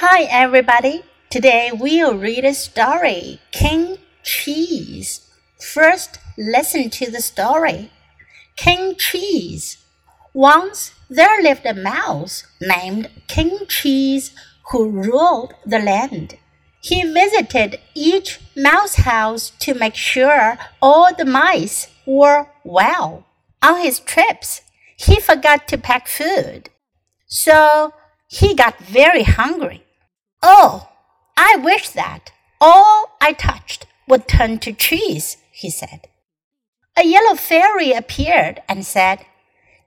Hi, everybody. Today we'll read a story King Cheese. First, listen to the story. King Cheese. Once there lived a mouse named King Cheese who ruled the land. He visited each mouse house to make sure all the mice were well. On his trips, he forgot to pack food. So he got very hungry. Oh, I wish that all I touched would turn to cheese, he said. A yellow fairy appeared and said,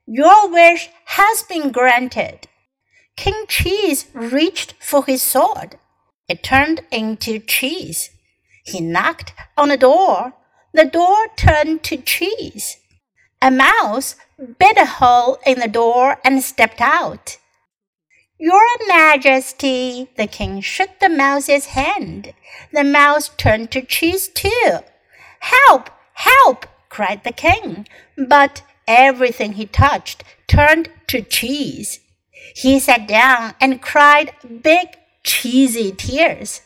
Your wish has been granted. King Cheese reached for his sword. It turned into cheese. He knocked on a door. The door turned to cheese. A mouse bit a hole in the door and stepped out. Your Majesty, the king shook the mouse's hand. The mouse turned to cheese too. Help! Help! cried the king. But everything he touched turned to cheese. He sat down and cried big, cheesy tears.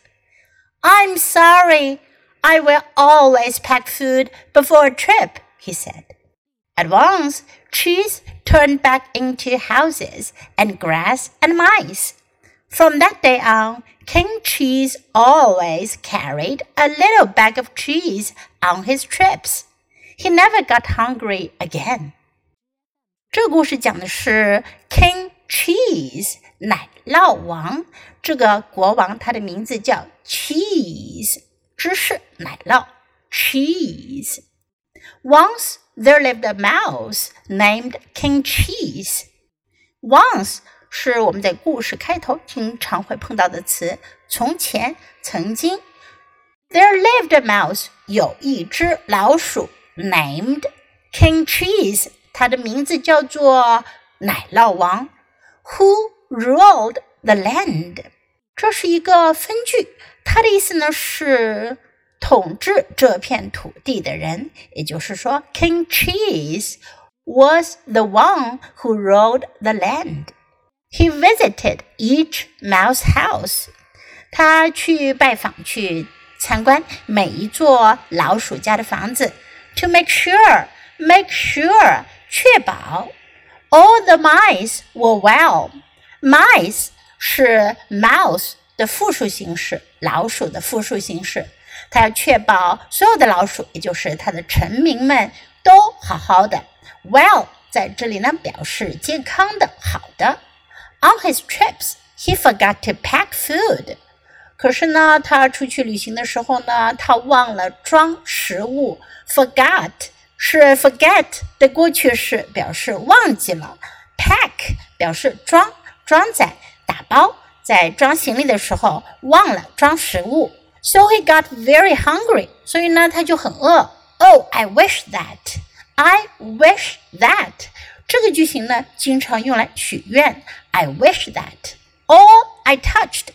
I'm sorry. I will always pack food before a trip, he said. At once, trees turned back into houses, and grass and mice. From that day on, King Cheese always carried a little bag of cheese on his trips. He never got hungry again. 这个故事讲的是 King Cheese 奶酪王。这个国王他的名字叫 Cheese，芝士奶酪 Cheese。 Once there lived a mouse named King Cheese. Once 是我们在故事开头经常会碰到的词。从前，曾经。There lived a mouse，有一只老鼠，named King Cheese，它的名字叫做奶酪王。Who ruled the land？这是一个分句，它的意思呢是。 统治这片土地的人，也就是说，King Cheese was the one who ruled the land. He visited each mouse house. 他去拜访、去参观每一座老鼠家的房子，to make sure, make sure 确保 all the mice were well. Mice 是 mouse 的复数形式，老鼠的复数形式。 他要确保所有的老鼠，也就是他的臣民们都好好的。Well，在这里呢表示健康的、好的。On his trips, he forgot to pack food。可是呢，他出去旅行的时候呢，他忘了装食物。Forgot 是 forget 的过去式，表示忘记了。Pack 表示装、装载、打包，在装行李的时候忘了装食物。So he got very hungry. 所以呢，他就很饿。Oh, I wish that. I wish that. 这个句型呢，经常用来许愿。I wish that. All I touched.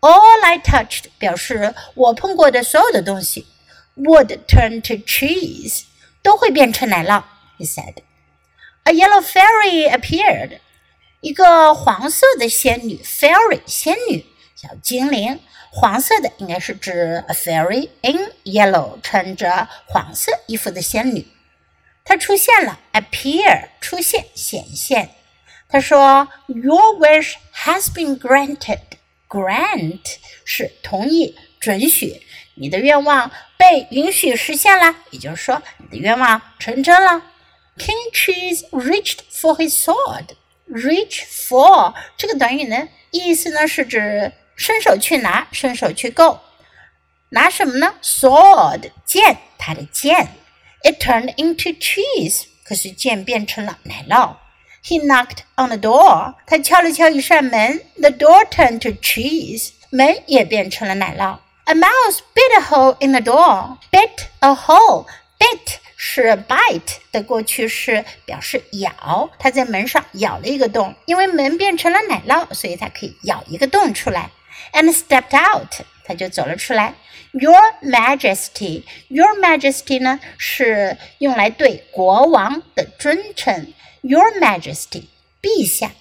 All I touched 表示我碰过的所有的东西 would turn to cheese，都会变成奶酪。He said. A yellow fairy appeared. 一个黄色的仙女，fairy 仙女， 小精灵。黄色的应该是指 a fairy in yellow，穿着黄色衣服的仙女。她出现了，appear 出现显现。她说：“Your wish has been granted。Grant 是同意、准许，你的愿望被允许实现了，也就是说，你的愿望成真了。” King Cheese reached for his sword. Reach for 这个短语呢，意思呢是指。伸手去拿，伸手去够，拿什么呢？Sword 剑，它的剑。It turned into cheese，可是剑变成了奶酪。He knocked on the door，他敲了敲一扇门。The door turned to cheese，门也变成了奶酪。A mouse bit a hole in the door，bit a hole，bit 是 bite 的过去式，表示咬。他在门上咬了一个洞，因为门变成了奶酪，所以它可以咬一个洞出来。and stepped out，他就走了出来。Your Majesty，Your Majesty 呢是用来对国王的尊称。Your Majesty，陛下。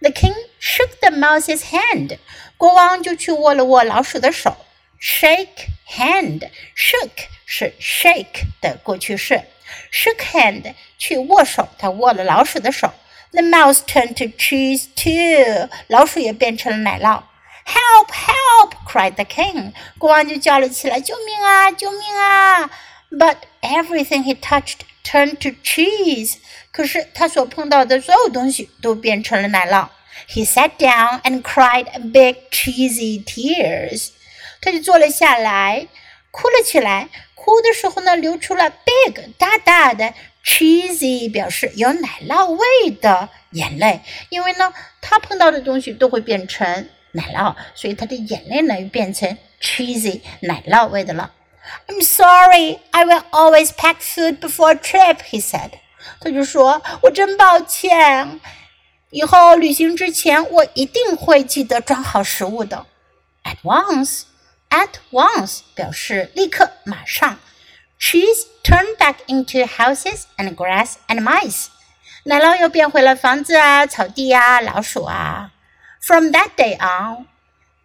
The king shook the mouse's hand. 国王就去握了握老鼠的手。Shake hand. Shook 是 shake 的过去式。Shook hand 去握手，他握了老鼠的手。The mouse turned to cheese too. 老鼠也变成了奶酪。 Help! Help! cried the king. 国王就叫了起来：“救命啊！救命啊！” But everything he touched turned to cheese. 可是他所碰到的所有东西都变成了奶酪。He sat down and cried big cheesy tears. 他就坐了下来，哭了起来。哭的时候呢，流出了 big 大大的 cheesy 表示有奶酪味的眼泪。因为呢，他碰到的东西都会变成 奶酪，所以他的眼泪呢又变成 cheesy 奶酪味的了。I'm sorry, I will always pack food before trip, he said. 他就说：“我真抱歉，以后旅行之前我一定会记得装好食物的。” At once, at once 表示立刻、马上。Cheese turned back into houses and grass and mice. 奶酪又变回了房子啊、草地啊、老鼠啊。From that day on,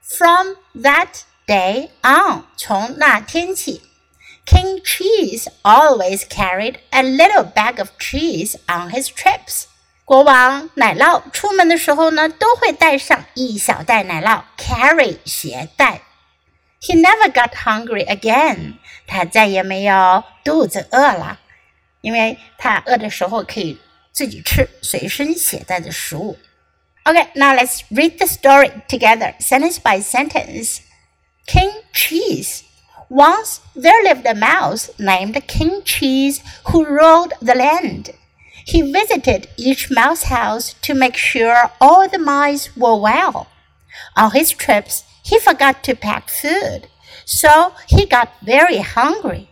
from that day on，从那天起，King Cheese always carried a little bag of cheese on his trips。国王奶酪出门的时候呢，都会带上一小袋奶酪，carry 携带。He never got hungry again。他再也没有肚子饿了，因为他饿的时候可以自己吃随身携带的食物。 Okay, now let's read the story together, sentence by sentence. King Cheese. Once there lived a mouse named King Cheese who ruled the land. He visited each mouse house to make sure all the mice were well. On his trips, he forgot to pack food, so he got very hungry.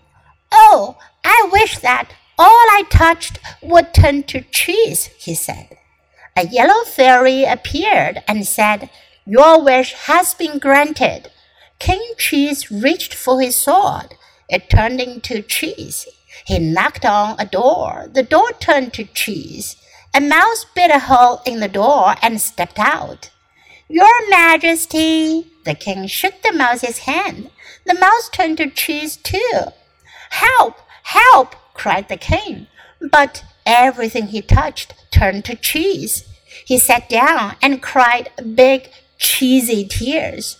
Oh, I wish that all I touched would turn to cheese, he said a yellow fairy appeared and said, Your wish has been granted. King Cheese reached for his sword. It turned into cheese. He knocked on a door. The door turned to cheese. A mouse bit a hole in the door and stepped out. Your Majesty, the king shook the mouse's hand. The mouse turned to cheese too. Help! Help! cried the king. But everything he touched turned to cheese. He sat down and cried big, cheesy tears.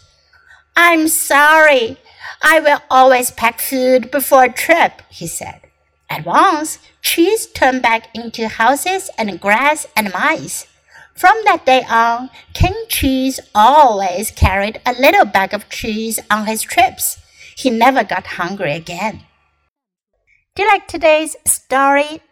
I'm sorry. I will always pack food before a trip, he said. At once, cheese turned back into houses and grass and mice. From that day on, King Cheese always carried a little bag of cheese on his trips. He never got hungry again. Do you like today's story?